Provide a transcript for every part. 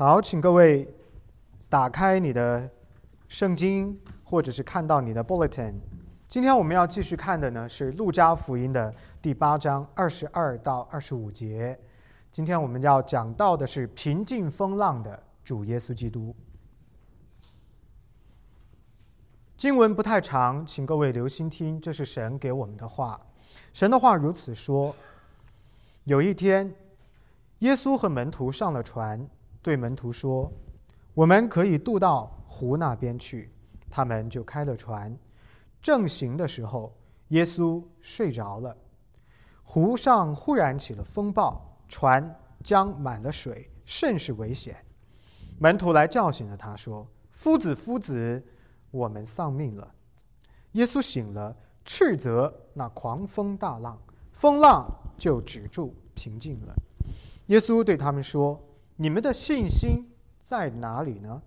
好，请各位打开你的圣经，或者是看到你的 bulletin。今天我们要继续看的呢是路加福音的第八章二十二到二十五节。今天我们要讲到的是平静风浪的主耶稣基督。经文不太长，请各位留心听，这是神给我们的话。神的话如此说：有一天，耶稣和门徒上了船。对门徒说：“我们可以渡到湖那边去。”他们就开了船。正行的时候，耶稣睡着了。湖上忽然起了风暴，船将满了水，甚是危险。门徒来叫醒了他，说：“夫子，夫子，我们丧命了。”耶稣醒了，斥责那狂风大浪，风浪就止住，平静了。耶稣对他们说。你们的信心在哪里呢？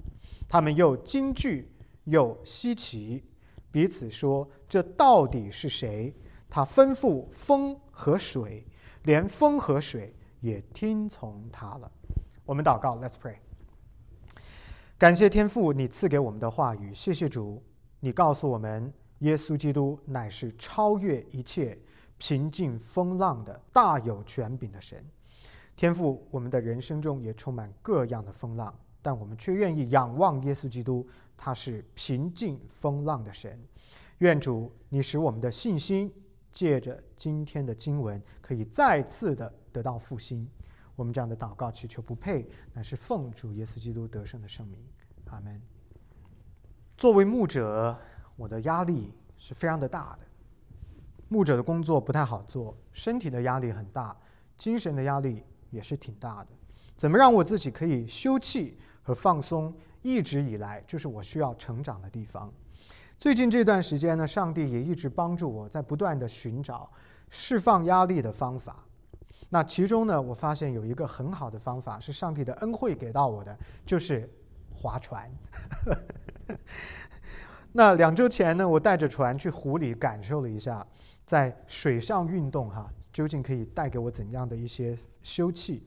他们又惊惧又稀奇，彼此说：“这到底是谁？他吩咐风和水，连风和水也听从他了。”我们祷告，Let's pray。感谢天父，你赐给我们的话语。谢谢主，你告诉我们，耶稣基督乃是超越一切、平静风浪的大有权柄的神。天赋，我们的人生中也充满各样的风浪，但我们却愿意仰望耶稣基督，他是平静风浪的神。愿主，你使我们的信心借着今天的经文，可以再次的得到复兴。我们这样的祷告祈求不配，乃是奉主耶稣基督得胜的圣名。阿门。作为牧者，我的压力是非常的大的。牧者的工作不太好做，身体的压力很大，精神的压力。也是挺大的，怎么让我自己可以休憩和放松？一直以来就是我需要成长的地方。最近这段时间呢，上帝也一直帮助我在不断的寻找释放压力的方法。那其中呢，我发现有一个很好的方法是上帝的恩惠给到我的，就是划船。那两周前呢，我带着船去湖里感受了一下，在水上运动哈。究竟可以带给我怎样的一些休憩？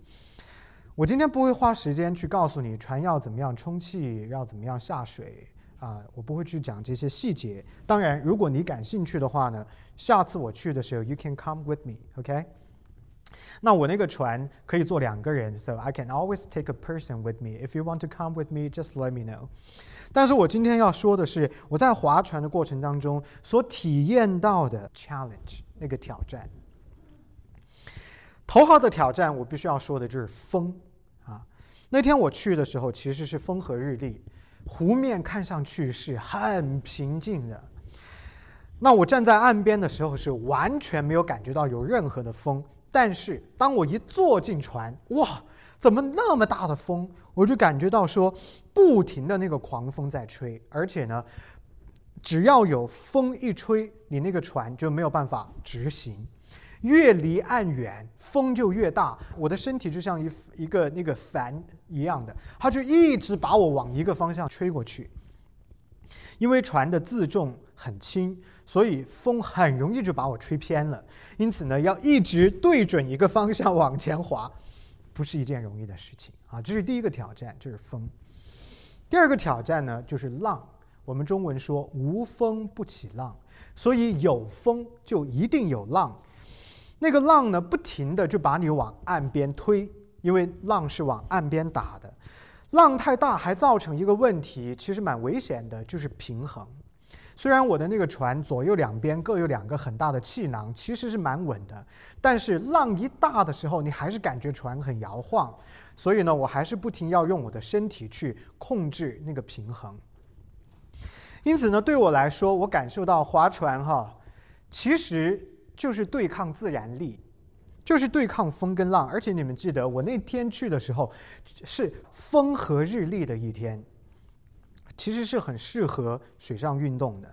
我今天不会花时间去告诉你船要怎么样充气，要怎么样下水啊，我不会去讲这些细节。当然，如果你感兴趣的话呢，下次我去的时候，you can come with me，OK？那我那个船可以坐两个人，so I can always take a person with me. If you want to come with me, just let me know. 但是我今天要说的是，我在划船的过程当中所体验到的 challenge，那个挑战。头号的挑战，我必须要说的就是风啊！那天我去的时候，其实是风和日丽，湖面看上去是很平静的。那我站在岸边的时候，是完全没有感觉到有任何的风。但是当我一坐进船，哇，怎么那么大的风？我就感觉到说，不停的那个狂风在吹，而且呢，只要有风一吹，你那个船就没有办法直行。越离岸远，风就越大。我的身体就像一一个那个帆一样的，它就一直把我往一个方向吹过去。因为船的自重很轻，所以风很容易就把我吹偏了。因此呢，要一直对准一个方向往前滑，不是一件容易的事情啊。这是第一个挑战，就是风。第二个挑战呢，就是浪。我们中文说“无风不起浪”，所以有风就一定有浪。那个浪呢，不停的就把你往岸边推，因为浪是往岸边打的。浪太大，还造成一个问题，其实蛮危险的，就是平衡。虽然我的那个船左右两边各有两个很大的气囊，其实是蛮稳的，但是浪一大的时候，你还是感觉船很摇晃。所以呢，我还是不停要用我的身体去控制那个平衡。因此呢，对我来说，我感受到划船哈，其实。就是对抗自然力，就是对抗风跟浪。而且你们记得，我那天去的时候是风和日丽的一天，其实是很适合水上运动的。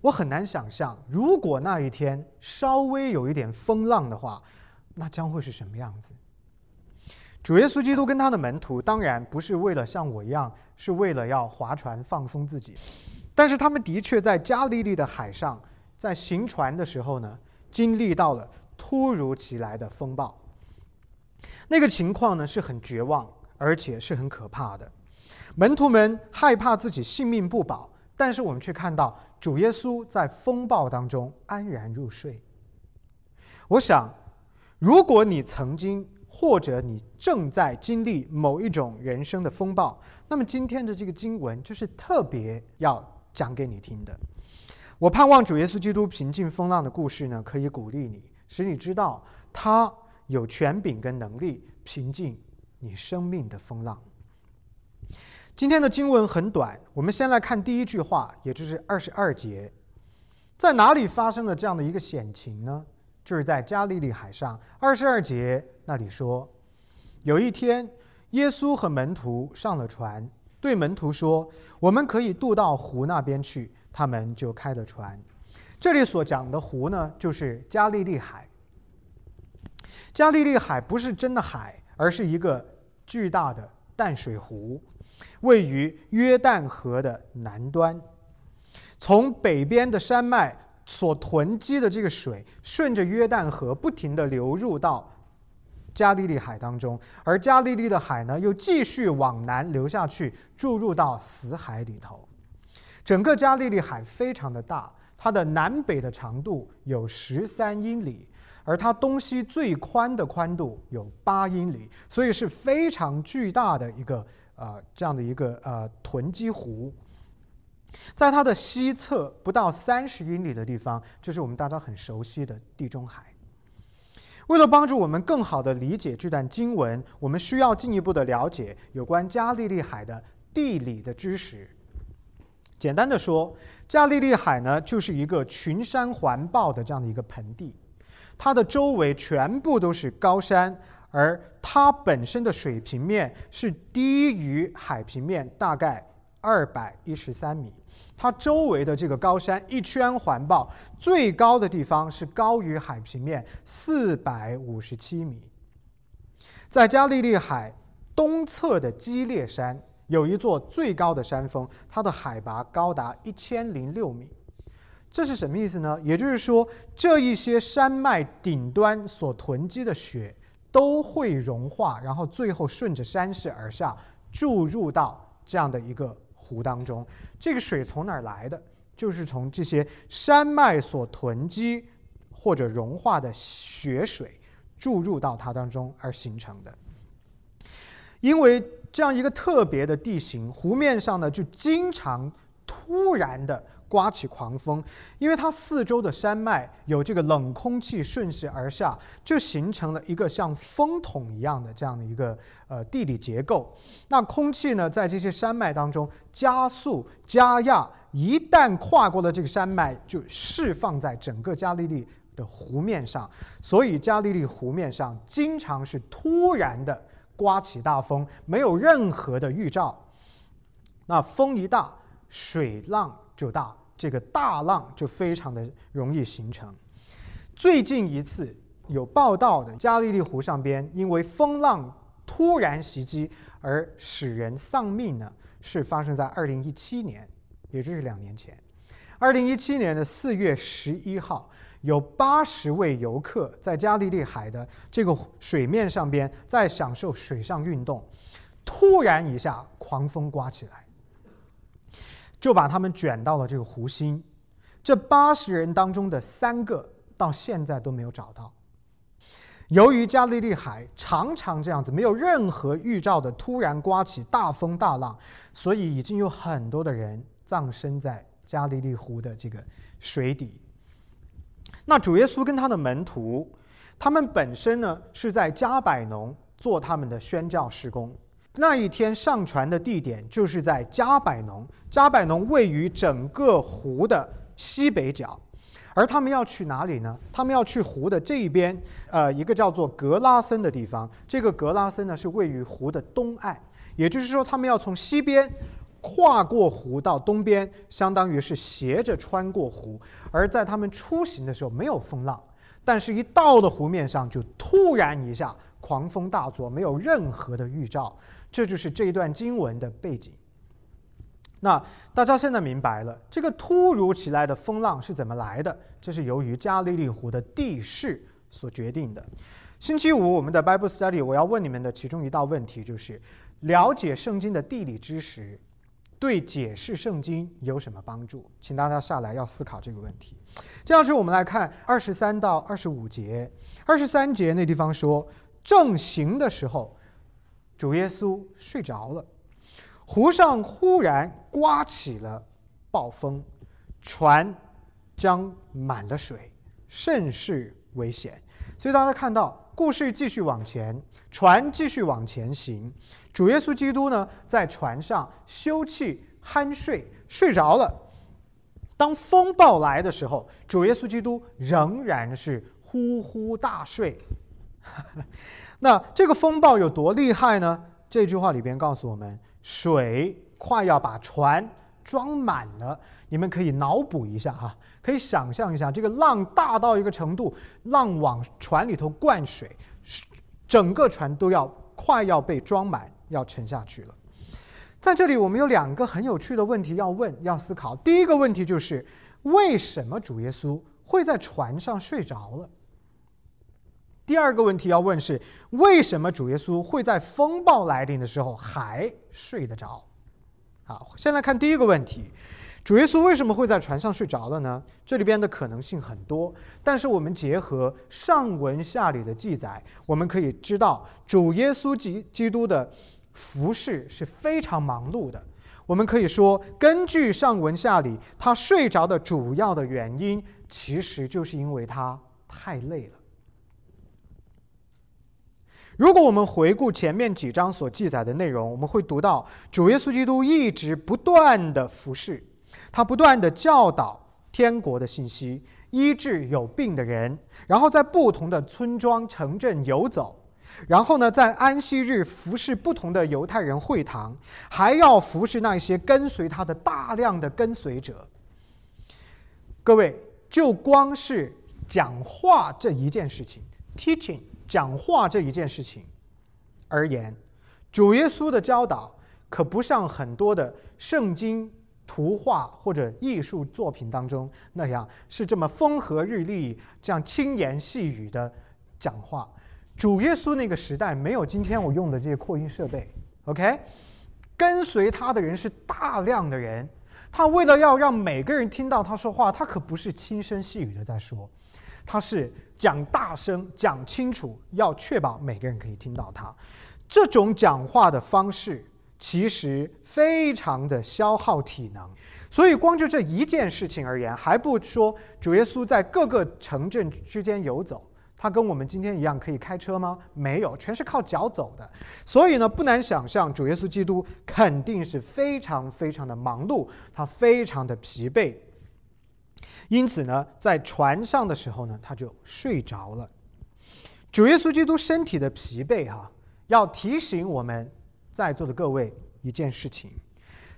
我很难想象，如果那一天稍微有一点风浪的话，那将会是什么样子。主耶稣基督跟他的门徒当然不是为了像我一样，是为了要划船放松自己，但是他们的确在加利利的海上，在行船的时候呢。经历到了突如其来的风暴，那个情况呢是很绝望，而且是很可怕的。门徒们害怕自己性命不保，但是我们却看到主耶稣在风暴当中安然入睡。我想，如果你曾经或者你正在经历某一种人生的风暴，那么今天的这个经文就是特别要讲给你听的。我盼望主耶稣基督平静风浪的故事呢，可以鼓励你，使你知道他有权柄跟能力平静你生命的风浪。今天的经文很短，我们先来看第一句话，也就是二十二节，在哪里发生了这样的一个险情呢？就是在加利利海上。二十二节那里说，有一天，耶稣和门徒上了船，对门徒说：“我们可以渡到湖那边去。”他们就开了船。这里所讲的湖呢，就是加利利海。加利利海不是真的海，而是一个巨大的淡水湖。位于约旦河的南端，从北边的山脉所囤积的这个水，顺着约旦河不停地流入到加利利海当中，而加利利的海呢，又继续往南流下去，注入到死海里头。整个加利利海非常的大，它的南北的长度有十三英里，而它东西最宽的宽度有八英里，所以是非常巨大的一个。啊，这样的一个呃囤积湖，在它的西侧不到三十英里的地方，就是我们大家很熟悉的地中海。为了帮助我们更好的理解这段经文，我们需要进一步的了解有关加利利海的地理的知识。简单的说，加利利海呢就是一个群山环抱的这样的一个盆地，它的周围全部都是高山。而它本身的水平面是低于海平面大概二百一十三米，它周围的这个高山一圈环抱，最高的地方是高于海平面四百五十七米。在加利利海东侧的基列山有一座最高的山峰，它的海拔高达一千零六米。这是什么意思呢？也就是说，这一些山脉顶端所囤积的雪。都会融化，然后最后顺着山势而下，注入到这样的一个湖当中。这个水从哪儿来的？就是从这些山脉所囤积或者融化的雪水注入到它当中而形成的。因为这样一个特别的地形，湖面上呢就经常突然的。刮起狂风，因为它四周的山脉有这个冷空气顺势而下，就形成了一个像风筒一样的这样的一个呃地理结构。那空气呢，在这些山脉当中加速加压，一旦跨过了这个山脉，就释放在整个加利利的湖面上。所以加利利湖面上经常是突然的刮起大风，没有任何的预兆。那风一大，水浪就大。这个大浪就非常的容易形成。最近一次有报道的加利利湖上边因为风浪突然袭击而使人丧命呢，是发生在二零一七年，也就是两年前。二零一七年的四月十一号，有八十位游客在加利利海的这个水面上边在享受水上运动，突然一下狂风刮起来。就把他们卷到了这个湖心，这八十人当中的三个到现在都没有找到。由于加利利海常常这样子，没有任何预兆的突然刮起大风大浪，所以已经有很多的人葬身在加利利湖的这个水底。那主耶稣跟他的门徒，他们本身呢是在加百农做他们的宣教施工。那一天上船的地点就是在加百农，加百农位于整个湖的西北角，而他们要去哪里呢？他们要去湖的这一边，呃，一个叫做格拉森的地方。这个格拉森呢是位于湖的东岸，也就是说，他们要从西边跨过湖到东边，相当于是斜着穿过湖。而在他们出行的时候没有风浪，但是一到了湖面上就突然一下狂风大作，没有任何的预兆。这就是这一段经文的背景。那大家现在明白了，这个突如其来的风浪是怎么来的？这是由于加利利湖的地势所决定的。星期五我们的 Bible Study，我要问你们的其中一道问题就是：了解圣经的地理知识，对解释圣经有什么帮助？请大家下来要思考这个问题。这样子，我们来看二十三到二十五节。二十三节那地方说，正行的时候，主耶稣睡着了，湖上忽然刮起了暴风，船将满了水，甚是危险。所以大家看到。故事继续往前，船继续往前行。主耶稣基督呢，在船上休憩酣睡，睡着了。当风暴来的时候，主耶稣基督仍然是呼呼大睡。那这个风暴有多厉害呢？这句话里边告诉我们，水快要把船装满了。你们可以脑补一下哈。可以想象一下，这个浪大到一个程度，浪往船里头灌水，整个船都要快要被装满，要沉下去了。在这里，我们有两个很有趣的问题要问、要思考。第一个问题就是：为什么主耶稣会在船上睡着了？第二个问题要问是：为什么主耶稣会在风暴来临的时候还睡得着？好，先来看第一个问题。主耶稣为什么会在船上睡着了呢？这里边的可能性很多，但是我们结合上文下理的记载，我们可以知道主耶稣基基督的服侍是非常忙碌的。我们可以说，根据上文下理，他睡着的主要的原因，其实就是因为他太累了。如果我们回顾前面几章所记载的内容，我们会读到主耶稣基督一直不断的服侍。他不断的教导天国的信息，医治有病的人，然后在不同的村庄城镇游走，然后呢，在安息日服侍不同的犹太人会堂，还要服侍那些跟随他的大量的跟随者。各位，就光是讲话这一件事情，teaching 讲话这一件事情而言，主耶稣的教导可不像很多的圣经。图画或者艺术作品当中那样是这么风和日丽、这样轻言细语的讲话。主耶稣那个时代没有今天我用的这些扩音设备，OK？跟随他的人是大量的人，他为了要让每个人听到他说话，他可不是轻声细语的在说，他是讲大声、讲清楚，要确保每个人可以听到他。这种讲话的方式。其实非常的消耗体能，所以光就这一件事情而言，还不说主耶稣在各个城镇之间游走，他跟我们今天一样可以开车吗？没有，全是靠脚走的。所以呢，不难想象，主耶稣基督肯定是非常非常的忙碌，他非常的疲惫。因此呢，在船上的时候呢，他就睡着了。主耶稣基督身体的疲惫，哈，要提醒我们。在座的各位，一件事情，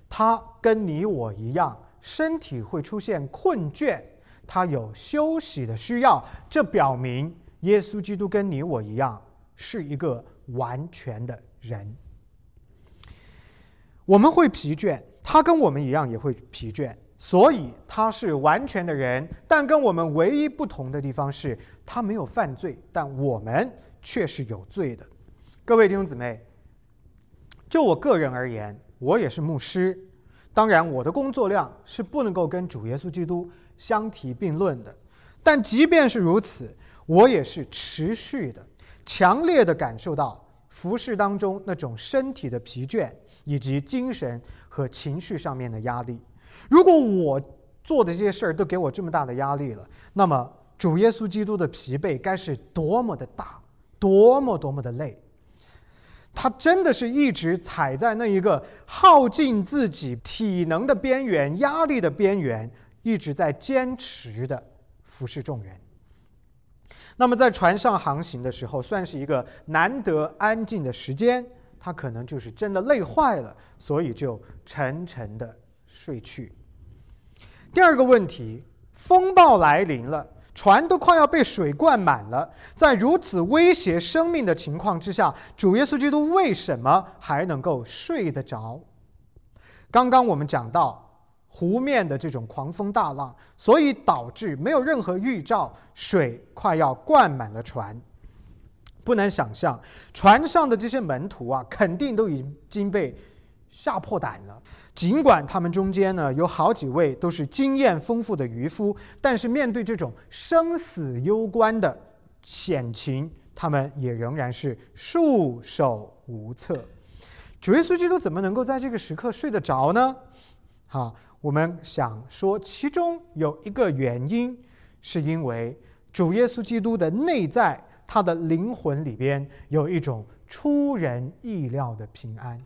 他跟你我一样，身体会出现困倦，他有休息的需要。这表明耶稣基督跟你我一样，是一个完全的人。我们会疲倦，他跟我们一样也会疲倦，所以他是完全的人。但跟我们唯一不同的地方是，他没有犯罪，但我们却是有罪的。各位弟兄姊妹。就我个人而言，我也是牧师，当然我的工作量是不能够跟主耶稣基督相提并论的。但即便是如此，我也是持续的、强烈的感受到服饰当中那种身体的疲倦，以及精神和情绪上面的压力。如果我做的这些事儿都给我这么大的压力了，那么主耶稣基督的疲惫该是多么的大，多么多么的累。他真的是一直踩在那一个耗尽自己体能的边缘、压力的边缘，一直在坚持的服侍众人。那么在船上航行的时候，算是一个难得安静的时间，他可能就是真的累坏了，所以就沉沉的睡去。第二个问题，风暴来临了。船都快要被水灌满了，在如此威胁生命的情况之下，主耶稣基督为什么还能够睡得着？刚刚我们讲到湖面的这种狂风大浪，所以导致没有任何预兆，水快要灌满了船。不难想象，船上的这些门徒啊，肯定都已经被吓破胆了。尽管他们中间呢有好几位都是经验丰富的渔夫，但是面对这种生死攸关的险情，他们也仍然是束手无策。主耶稣基督怎么能够在这个时刻睡得着呢？好，我们想说，其中有一个原因，是因为主耶稣基督的内在。他的灵魂里边有一种出人意料的平安，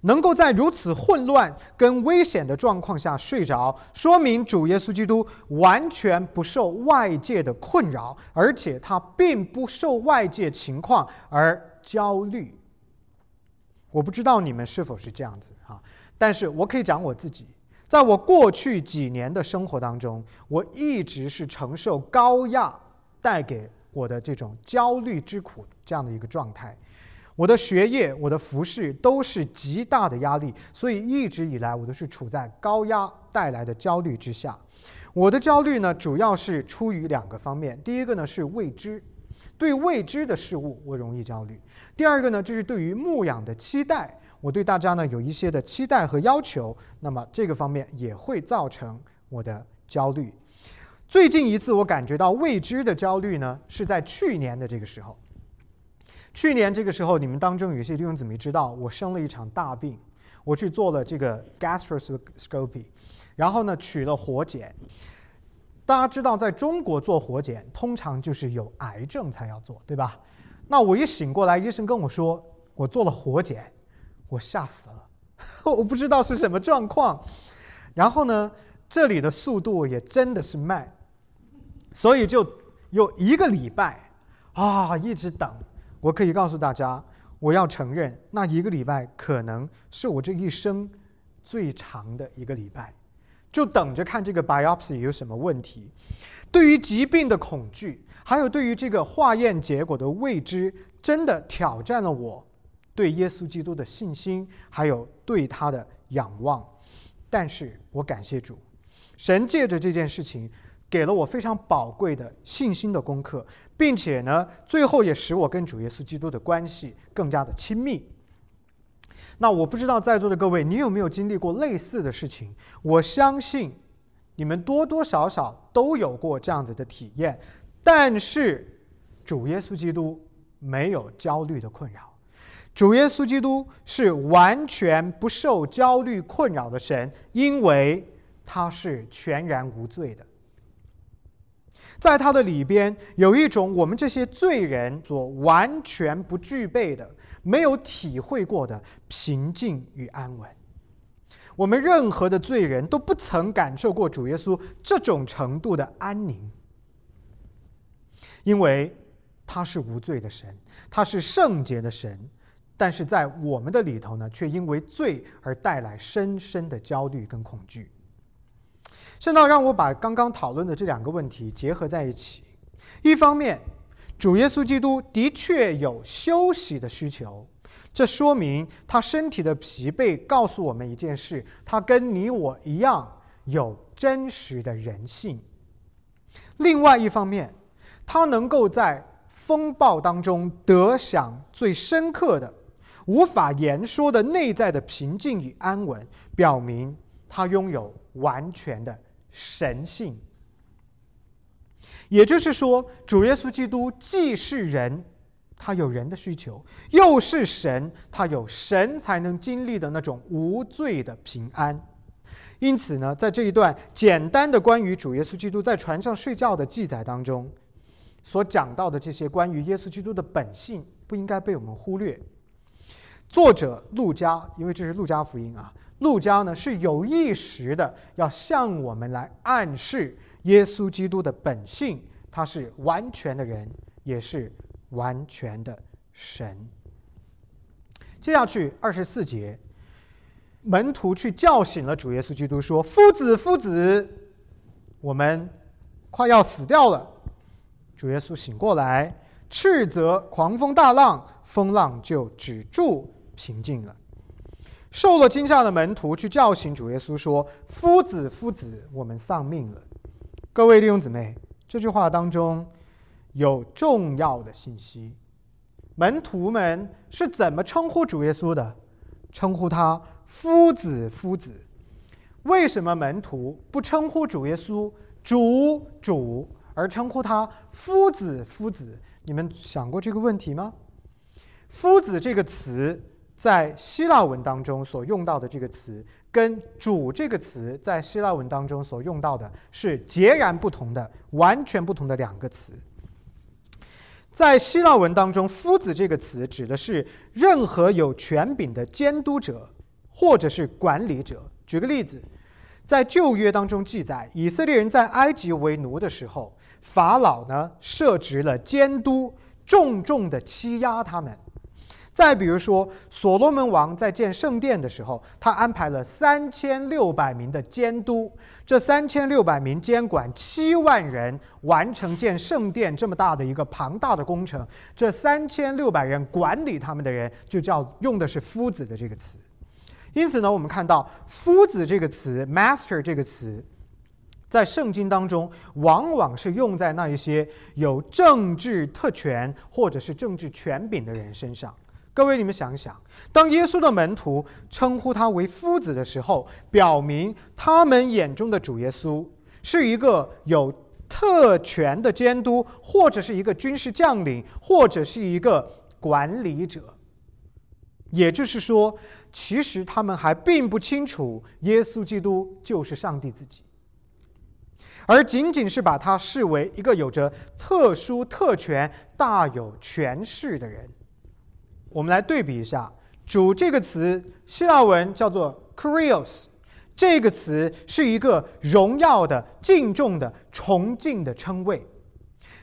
能够在如此混乱跟危险的状况下睡着，说明主耶稣基督完全不受外界的困扰，而且他并不受外界情况而焦虑。我不知道你们是否是这样子啊？但是我可以讲我自己，在我过去几年的生活当中，我一直是承受高压。带给我的这种焦虑之苦，这样的一个状态，我的学业、我的服饰都是极大的压力，所以一直以来我都是处在高压带来的焦虑之下。我的焦虑呢，主要是出于两个方面：第一个呢是未知，对未知的事物我容易焦虑；第二个呢就是对于牧养的期待，我对大家呢有一些的期待和要求，那么这个方面也会造成我的焦虑。最近一次我感觉到未知的焦虑呢，是在去年的这个时候。去年这个时候，你们当中有些弟兄姊妹知道，我生了一场大病，我去做了这个 gastroscopy，然后呢取了活检。大家知道，在中国做活检通常就是有癌症才要做，对吧？那我一醒过来，医生跟我说我做了活检，我吓死了，我不知道是什么状况。然后呢，这里的速度也真的是慢。所以就有一个礼拜啊，一直等。我可以告诉大家，我要承认，那一个礼拜可能是我这一生最长的一个礼拜，就等着看这个 biopsy 有什么问题。对于疾病的恐惧，还有对于这个化验结果的未知，真的挑战了我对耶稣基督的信心，还有对他的仰望。但是我感谢主，神借着这件事情。给了我非常宝贵的信心的功课，并且呢，最后也使我跟主耶稣基督的关系更加的亲密。那我不知道在座的各位，你有没有经历过类似的事情？我相信你们多多少少都有过这样子的体验。但是主耶稣基督没有焦虑的困扰，主耶稣基督是完全不受焦虑困扰的神，因为他是全然无罪的。在他的里边有一种我们这些罪人所完全不具备的、没有体会过的平静与安稳。我们任何的罪人都不曾感受过主耶稣这种程度的安宁，因为他是无罪的神，他是圣洁的神，但是在我们的里头呢，却因为罪而带来深深的焦虑跟恐惧。现在让我把刚刚讨论的这两个问题结合在一起。一方面，主耶稣基督的确有休息的需求，这说明他身体的疲惫告诉我们一件事：他跟你我一样有真实的人性。另外一方面，他能够在风暴当中得享最深刻的、无法言说的内在的平静与安稳，表明他拥有完全的。神性，也就是说，主耶稣基督既是人，他有人的需求；又是神，他有神才能经历的那种无罪的平安。因此呢，在这一段简单的关于主耶稣基督在船上睡觉的记载当中，所讲到的这些关于耶稣基督的本性，不应该被我们忽略。作者路加，因为这是路加福音啊。路加呢是有意识的要向我们来暗示耶稣基督的本性，他是完全的人，也是完全的神。接下去二十四节，门徒去叫醒了主耶稣基督，说：“夫子，夫子，我们快要死掉了。”主耶稣醒过来，斥责狂风大浪，风浪就止住，平静了。受了惊吓的门徒去叫醒主耶稣，说：“夫子，夫子，我们丧命了。”各位弟兄姊妹，这句话当中有重要的信息。门徒们是怎么称呼主耶稣的？称呼他“夫子，夫子”。为什么门徒不称呼主耶稣“主，主”，而称呼他“夫子，夫子”？你们想过这个问题吗？“夫子”这个词在希腊文当中所用到的这个词，跟“主”这个词在希腊文当中所用到的是截然不同的、完全不同的两个词。在希腊文当中，“夫子”这个词指的是任何有权柄的监督者或者是管理者。举个例子。在旧约当中记载，以色列人在埃及为奴的时候，法老呢设置了监督，重重的欺压他们。再比如说，所罗门王在建圣殿的时候，他安排了三千六百名的监督，这三千六百名监管七万人完成建圣殿这么大的一个庞大的工程。这三千六百人管理他们的人，就叫用的是夫子的这个词。因此呢，我们看到“夫子”这个词，“master” 这个词，在圣经当中往往是用在那一些有政治特权或者是政治权柄的人身上。各位，你们想想，当耶稣的门徒称呼他为“夫子”的时候，表明他们眼中的主耶稣是一个有特权的监督，或者是一个军事将领，或者是一个管理者。也就是说，其实他们还并不清楚耶稣基督就是上帝自己，而仅仅是把他视为一个有着特殊特权、大有权势的人。我们来对比一下，“主”这个词，希腊文叫做 “kurios”，这个词是一个荣耀的、敬重的、崇敬的称谓。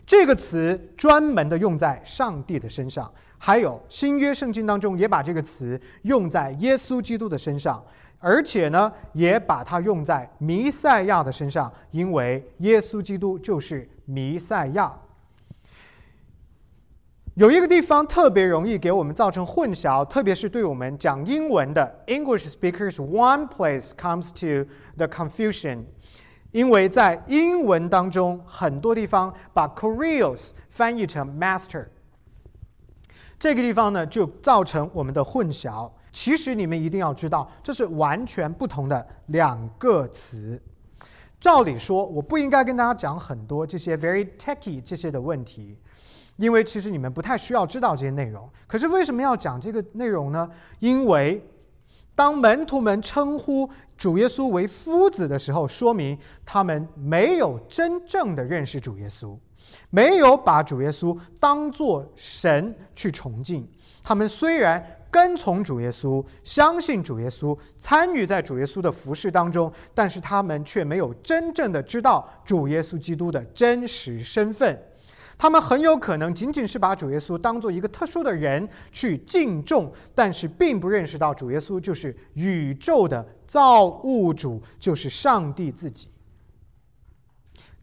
这个词专门的用在上帝的身上。还有新约圣经当中也把这个词用在耶稣基督的身上，而且呢，也把它用在弥赛亚的身上，因为耶稣基督就是弥赛亚。有一个地方特别容易给我们造成混淆，特别是对我们讲英文的 English speakers，one place comes to the confusion，因为在英文当中很多地方把 c o r i o s 翻译成 master。这个地方呢，就造成我们的混淆。其实你们一定要知道，这是完全不同的两个词。照理说，我不应该跟大家讲很多这些 very techy 这些的问题，因为其实你们不太需要知道这些内容。可是为什么要讲这个内容呢？因为当门徒们称呼主耶稣为夫子的时候，说明他们没有真正的认识主耶稣。没有把主耶稣当作神去崇敬，他们虽然跟从主耶稣，相信主耶稣，参与在主耶稣的服饰当中，但是他们却没有真正的知道主耶稣基督的真实身份。他们很有可能仅仅是把主耶稣当做一个特殊的人去敬重，但是并不认识到主耶稣就是宇宙的造物主，就是上帝自己。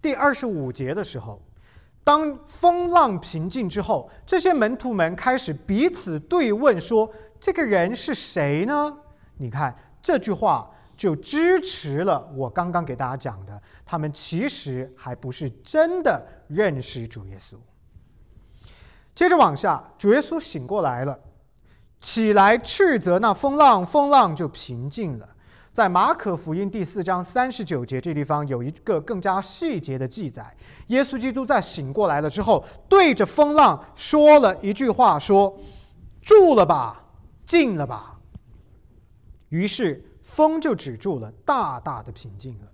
第二十五节的时候。当风浪平静之后，这些门徒们开始彼此对问，说：“这个人是谁呢？”你看这句话就支持了我刚刚给大家讲的，他们其实还不是真的认识主耶稣。接着往下，主耶稣醒过来了，起来斥责那风浪，风浪就平静了。在马可福音第四章三十九节这地方有一个更加细节的记载：耶稣基督在醒过来了之后，对着风浪说了一句话，说：“住了吧，静了吧。”于是风就止住了，大大的平静了。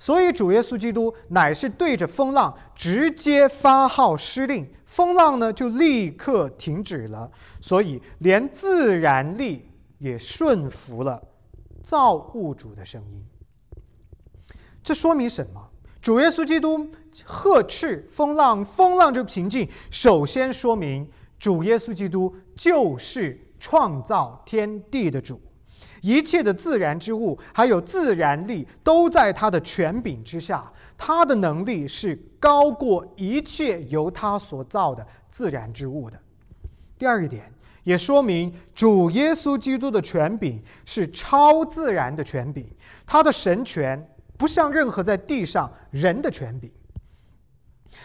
所以主耶稣基督乃是对着风浪直接发号施令，风浪呢就立刻停止了。所以连自然力也顺服了。造物主的声音，这说明什么？主耶稣基督呵斥风浪，风浪就平静。首先说明主耶稣基督就是创造天地的主，一切的自然之物还有自然力都在他的权柄之下，他的能力是高过一切由他所造的自然之物的。第二一点。也说明主耶稣基督的权柄是超自然的权柄，他的神权不像任何在地上人的权柄。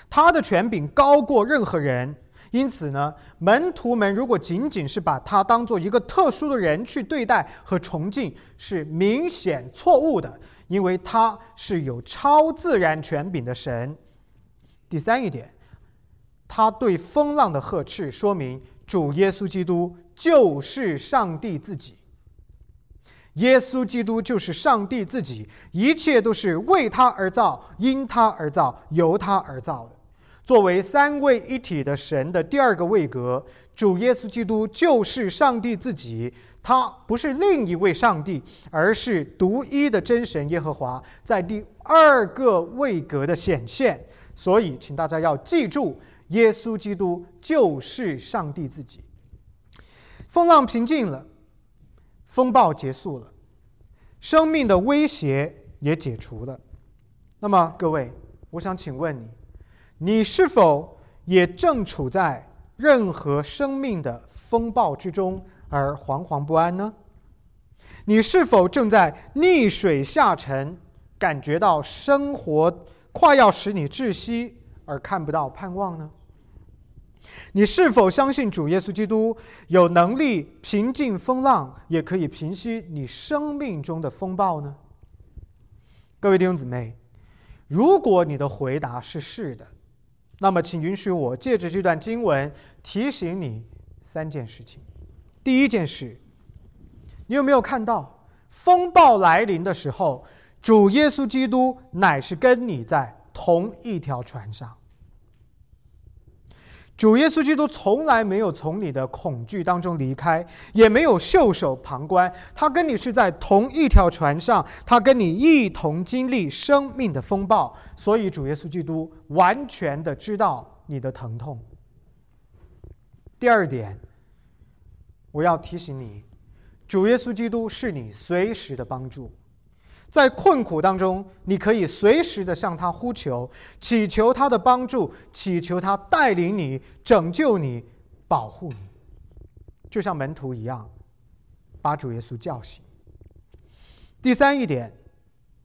他的权柄高过任何人。因此呢，门徒们如果仅仅是把他当做一个特殊的人去对待和崇敬，是明显错误的，因为他是有超自然权柄的神。第三一点，他对风浪的呵斥，说明主耶稣基督就是上帝自己。耶稣基督就是上帝自己，一切都是为他而造，因他而造，由他而造的。作为三位一体的神的第二个位格，主耶稣基督就是上帝自己，他不是另一位上帝，而是独一的真神耶和华在第二个位格的显现。所以，请大家要记住，耶稣基督就是上帝自己。风浪平静了，风暴结束了，生命的威胁也解除了。那么，各位，我想请问你。你是否也正处在任何生命的风暴之中而惶惶不安呢？你是否正在逆水下沉，感觉到生活快要使你窒息而看不到盼望呢？你是否相信主耶稣基督有能力平静风浪，也可以平息你生命中的风暴呢？各位弟兄姊妹，如果你的回答是是的。那么，请允许我借着这段经文提醒你三件事情。第一件事，你有没有看到风暴来临的时候，主耶稣基督乃是跟你在同一条船上？主耶稣基督从来没有从你的恐惧当中离开，也没有袖手旁观。他跟你是在同一条船上，他跟你一同经历生命的风暴，所以主耶稣基督完全的知道你的疼痛。第二点，我要提醒你，主耶稣基督是你随时的帮助。在困苦当中，你可以随时的向他呼求，祈求他的帮助，祈求他带领你、拯救你、保护你，就像门徒一样，把主耶稣叫醒。第三一点，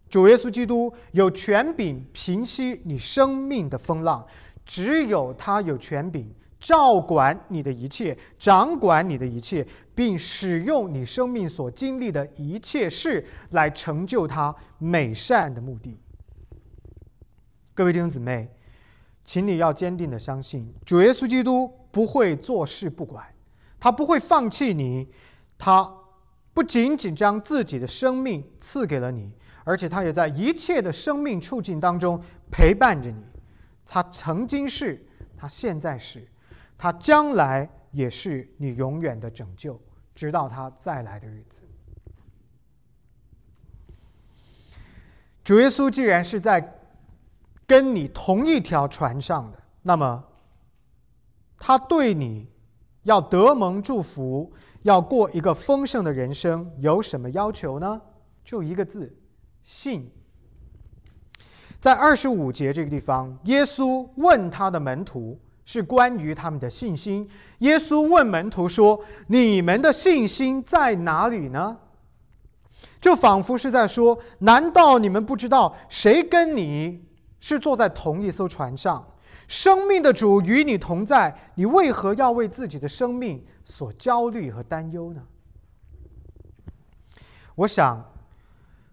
主耶稣基督有权柄平息你生命的风浪，只有他有权柄。照管你的一切，掌管你的一切，并使用你生命所经历的一切事来成就他美善的目的。各位弟兄姊妹，请你要坚定的相信，主耶稣基督不会坐视不管，他不会放弃你，他不仅仅将自己的生命赐给了你，而且他也在一切的生命处境当中陪伴着你。他曾经是，他现在是。他将来也是你永远的拯救，直到他再来的日子。主耶稣既然是在跟你同一条船上的，那么他对你要得蒙祝福，要过一个丰盛的人生，有什么要求呢？就一个字：信。在二十五节这个地方，耶稣问他的门徒。是关于他们的信心。耶稣问门徒说：“你们的信心在哪里呢？”就仿佛是在说：“难道你们不知道谁跟你是坐在同一艘船上？生命的主与你同在，你为何要为自己的生命所焦虑和担忧呢？”我想，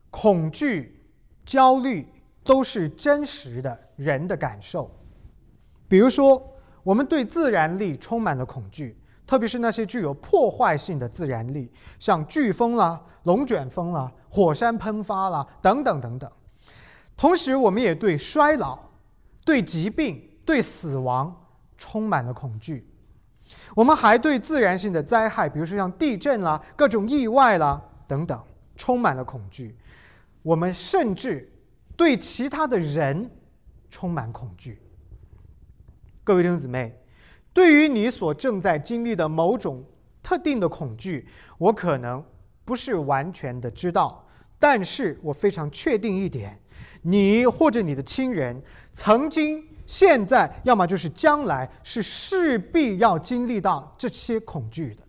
恐惧、焦虑都是真实的人的感受。比如说。我们对自然力充满了恐惧，特别是那些具有破坏性的自然力，像飓风啦、龙卷风啦、火山喷发啦等等等等。同时，我们也对衰老、对疾病、对死亡充满了恐惧。我们还对自然性的灾害，比如说像地震啦、各种意外啦等等，充满了恐惧。我们甚至对其他的人充满恐惧。各位弟兄姊妹，对于你所正在经历的某种特定的恐惧，我可能不是完全的知道，但是我非常确定一点：你或者你的亲人，曾经、现在，要么就是将来，是势必要经历到这些恐惧的。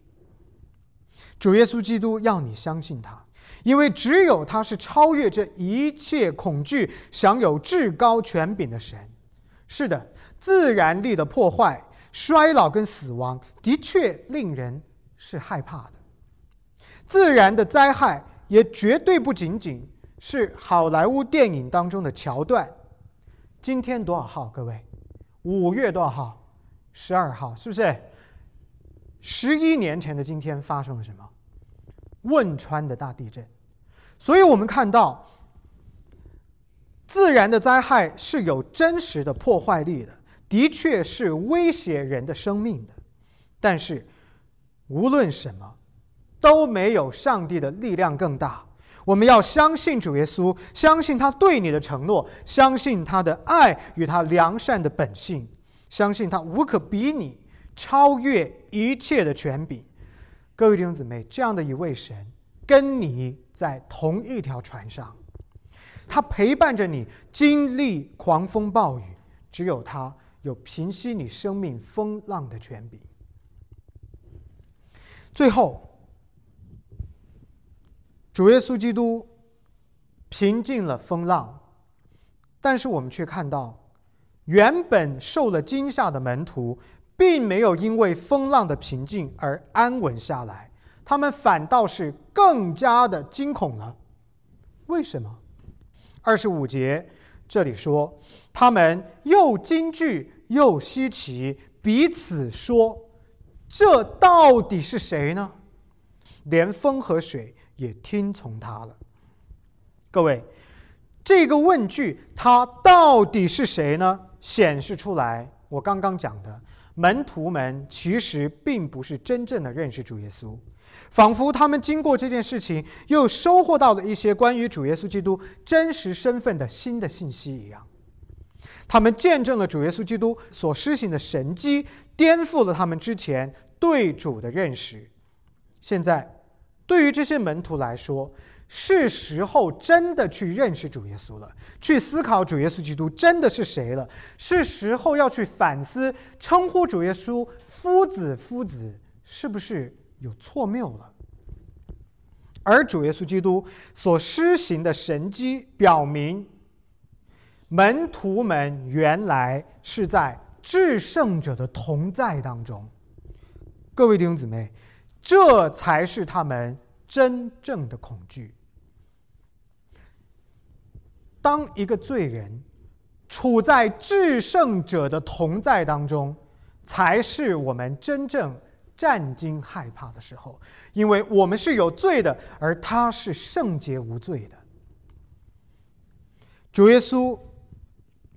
主耶稣基督要你相信他，因为只有他是超越这一切恐惧、享有至高权柄的神。是的，自然力的破坏、衰老跟死亡的确令人是害怕的。自然的灾害也绝对不仅仅是好莱坞电影当中的桥段。今天多少号？各位，五月多少号？十二号，是不是？十一年前的今天发生了什么？汶川的大地震。所以我们看到，自然的灾害是有真实的破坏力的，的确是威胁人的生命的。但是，无论什么，都没有上帝的力量更大。我们要相信主耶稣，相信他对你的承诺，相信他的爱与他良善的本性，相信他无可比拟、超越一切的权柄。各位弟兄姊妹，这样的一位神跟你在同一条船上，他陪伴着你经历狂风暴雨，只有他有平息你生命风浪的权柄。最后。主耶稣基督平静了风浪，但是我们却看到，原本受了惊吓的门徒，并没有因为风浪的平静而安稳下来，他们反倒是更加的惊恐了。为什么？二十五节这里说，他们又惊惧又稀奇，彼此说：“这到底是谁呢？连风和水。”也听从他了。各位，这个问句“他到底是谁呢？”显示出来，我刚刚讲的门徒们其实并不是真正的认识主耶稣，仿佛他们经过这件事情，又收获到了一些关于主耶稣基督真实身份的新的信息一样。他们见证了主耶稣基督所施行的神迹，颠覆了他们之前对主的认识。现在。对于这些门徒来说，是时候真的去认识主耶稣了，去思考主耶稣基督真的是谁了。是时候要去反思，称呼主耶稣夫子夫子是不是有错谬了？而主耶稣基督所施行的神迹，表明门徒们原来是在至圣者的同在当中。各位弟兄姊妹。这才是他们真正的恐惧。当一个罪人处在至圣者的同在当中，才是我们真正战惊害怕的时候，因为我们是有罪的，而他是圣洁无罪的。主耶稣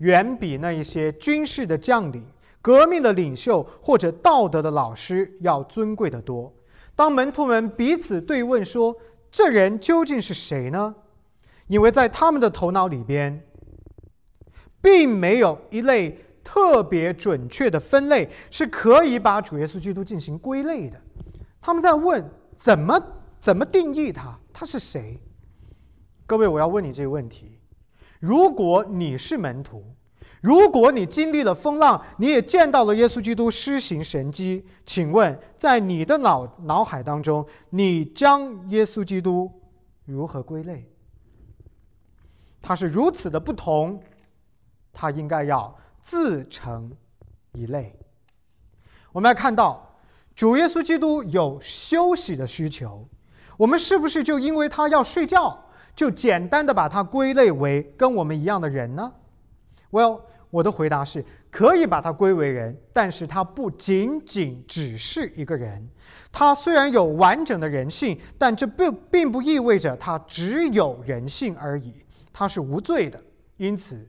远比那一些军事的将领、革命的领袖或者道德的老师要尊贵的多。当门徒们彼此对问说：“这人究竟是谁呢？”因为在他们的头脑里边，并没有一类特别准确的分类是可以把主耶稣基督进行归类的。他们在问：怎么怎么定义他？他是谁？各位，我要问你这个问题：如果你是门徒？如果你经历了风浪，你也见到了耶稣基督施行神迹，请问，在你的脑脑海当中，你将耶稣基督如何归类？他是如此的不同，他应该要自成一类。我们来看到，主耶稣基督有休息的需求，我们是不是就因为他要睡觉，就简单的把它归类为跟我们一样的人呢？Well。我的回答是可以把它归为人，但是它不仅仅只是一个人。他虽然有完整的人性，但这并并不意味着他只有人性而已。他是无罪的，因此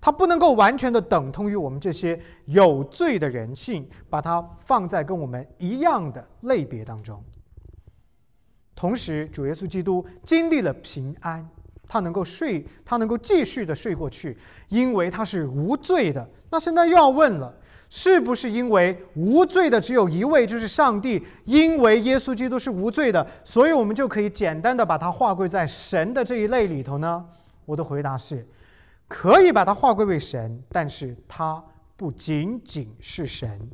他不能够完全的等同于我们这些有罪的人性，把它放在跟我们一样的类别当中。同时，主耶稣基督经历了平安。他能够睡，他能够继续的睡过去，因为他是无罪的。那现在又要问了，是不是因为无罪的只有一位，就是上帝？因为耶稣基督是无罪的，所以我们就可以简单的把它划归在神的这一类里头呢？我的回答是，可以把它划归为神，但是它不仅仅是神。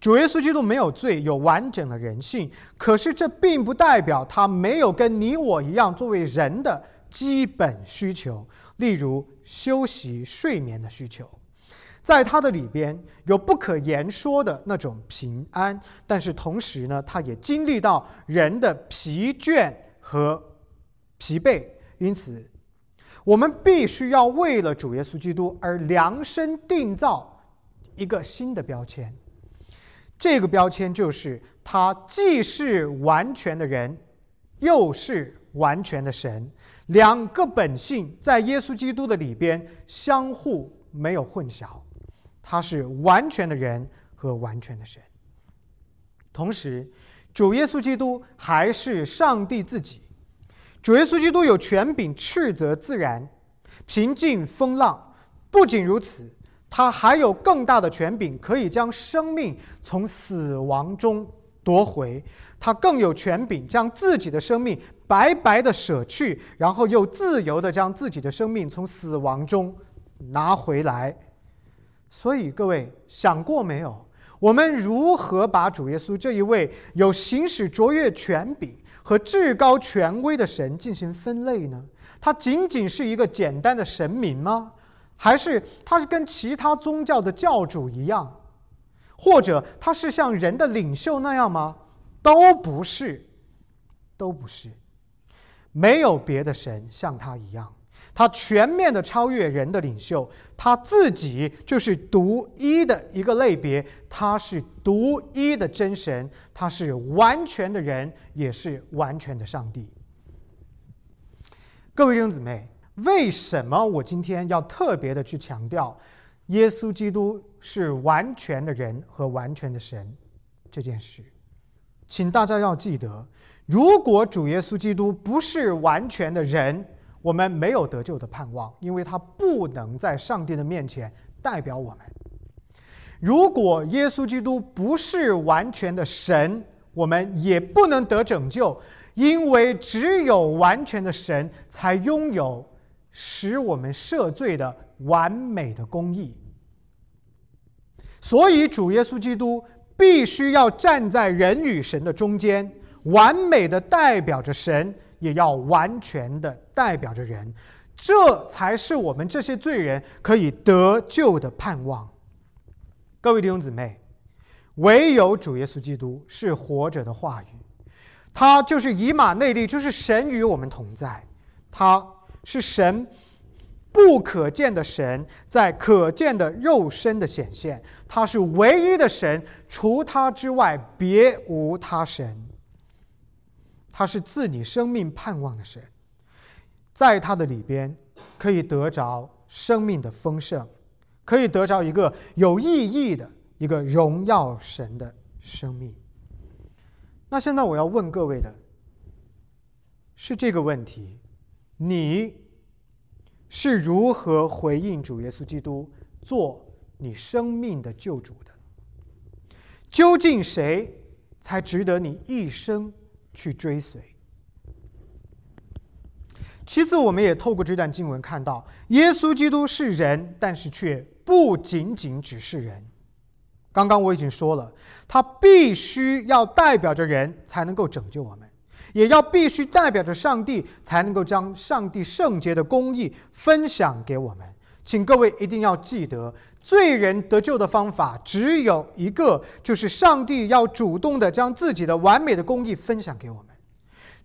主耶稣基督没有罪，有完整的人性。可是这并不代表他没有跟你我一样作为人的基本需求，例如休息、睡眠的需求。在他的里边有不可言说的那种平安，但是同时呢，他也经历到人的疲倦和疲惫，因此，我们必须要为了主耶稣基督而量身定造一个新的标签。这个标签就是他既是完全的人，又是完全的神，两个本性在耶稣基督的里边相互没有混淆。他是完全的人和完全的神，同时，主耶稣基督还是上帝自己。主耶稣基督有权柄斥责自然，平静风浪。不仅如此，他还有更大的权柄，可以将生命从死亡中夺回。他更有权柄将自己的生命白白的舍去，然后又自由的将自己的生命从死亡中拿回来。所以，各位想过没有？我们如何把主耶稣这一位有行使卓越权柄和至高权威的神进行分类呢？他仅仅是一个简单的神明吗？还是他是跟其他宗教的教主一样？或者他是像人的领袖那样吗？都不是，都不是，没有别的神像他一样。他全面的超越人的领袖，他自己就是独一的一个类别，他是独一的真神，他是完全的人，也是完全的上帝。各位弟兄姊妹，为什么我今天要特别的去强调耶稣基督是完全的人和完全的神这件事？请大家要记得，如果主耶稣基督不是完全的人，我们没有得救的盼望，因为他不能在上帝的面前代表我们。如果耶稣基督不是完全的神，我们也不能得拯救，因为只有完全的神才拥有使我们赦罪的完美的公义。所以，主耶稣基督必须要站在人与神的中间，完美的代表着神。也要完全的代表着人，这才是我们这些罪人可以得救的盼望。各位弟兄姊妹，唯有主耶稣基督是活着的话语，他就是以马内利，就是神与我们同在，他是神不可见的神，在可见的肉身的显现，他是唯一的神，除他之外别无他神。他是赐你生命盼望的神，在他的里边可以得着生命的丰盛，可以得着一个有意义的一个荣耀神的生命。那现在我要问各位的是这个问题：你是如何回应主耶稣基督做你生命的救主的？究竟谁才值得你一生？去追随。其次，我们也透过这段经文看到，耶稣基督是人，但是却不仅仅只是人。刚刚我已经说了，他必须要代表着人才能够拯救我们，也要必须代表着上帝才能够将上帝圣洁的公义分享给我们。请各位一定要记得，罪人得救的方法只有一个，就是上帝要主动的将自己的完美的公义分享给我们。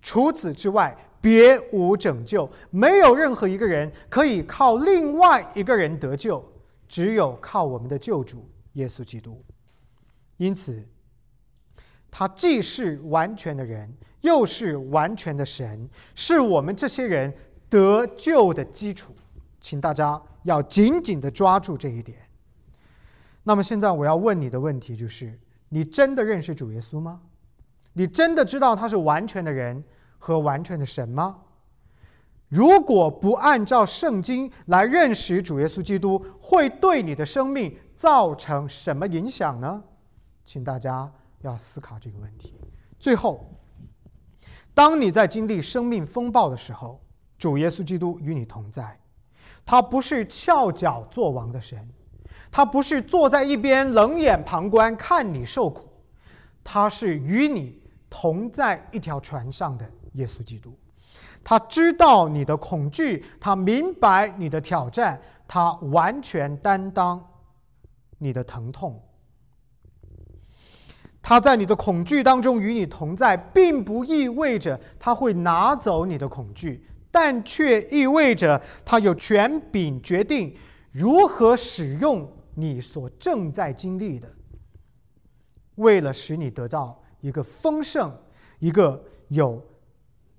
除此之外，别无拯救。没有任何一个人可以靠另外一个人得救，只有靠我们的救主耶稣基督。因此，他既是完全的人，又是完全的神，是我们这些人得救的基础。请大家。要紧紧的抓住这一点。那么现在我要问你的问题就是：你真的认识主耶稣吗？你真的知道他是完全的人和完全的神吗？如果不按照圣经来认识主耶稣基督，会对你的生命造成什么影响呢？请大家要思考这个问题。最后，当你在经历生命风暴的时候，主耶稣基督与你同在。他不是翘脚做王的神，他不是坐在一边冷眼旁观看你受苦，他是与你同在一条船上的耶稣基督。他知道你的恐惧，他明白你的挑战，他完全担当你的疼痛。他在你的恐惧当中与你同在，并不意味着他会拿走你的恐惧，但却意味着他有权柄决定如何使用你所正在经历的，为了使你得到一个丰盛、一个有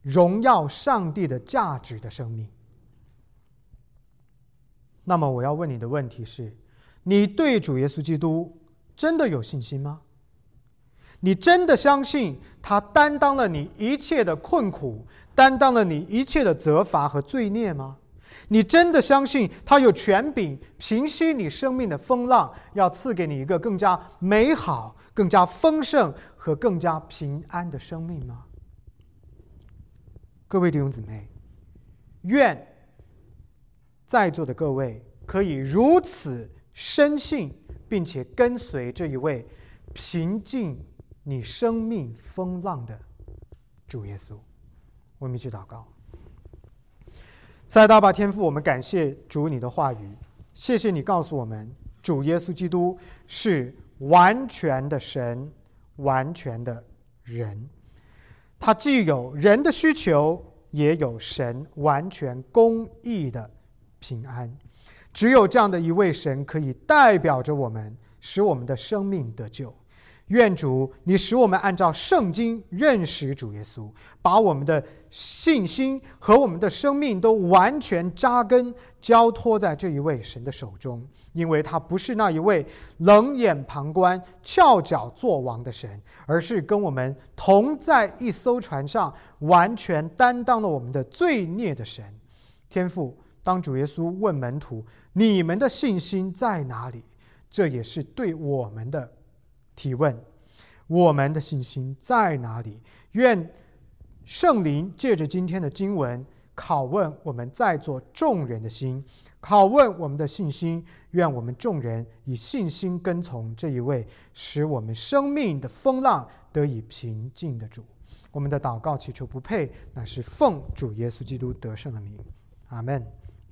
荣耀上帝的价值的生命。那么，我要问你的问题是：你对主耶稣基督真的有信心吗？你真的相信他担当了你一切的困苦，担当了你一切的责罚和罪孽吗？你真的相信他有权柄平息你生命的风浪，要赐给你一个更加美好、更加丰盛和更加平安的生命吗？各位弟兄姊妹，愿在座的各位可以如此深信，并且跟随这一位平静。你生命风浪的主耶稣，我们一起祷告。在大巴天父，我们感谢主你的话语，谢谢你告诉我们，主耶稣基督是完全的神，完全的人。他既有人的需求，也有神完全公义的平安。只有这样的一位神，可以代表着我们，使我们的生命得救。愿主，你使我们按照圣经认识主耶稣，把我们的信心和我们的生命都完全扎根、交托在这一位神的手中，因为他不是那一位冷眼旁观、翘脚做王的神，而是跟我们同在一艘船上，完全担当了我们的罪孽的神。天父，当主耶稣问门徒：“你们的信心在哪里？”这也是对我们的。提问：我们的信心在哪里？愿圣灵借着今天的经文拷问我们在座众人的心，拷问我们的信心。愿我们众人以信心跟从这一位使我们生命的风浪得以平静的主。我们的祷告祈求不配，乃是奉主耶稣基督得胜的名。阿门。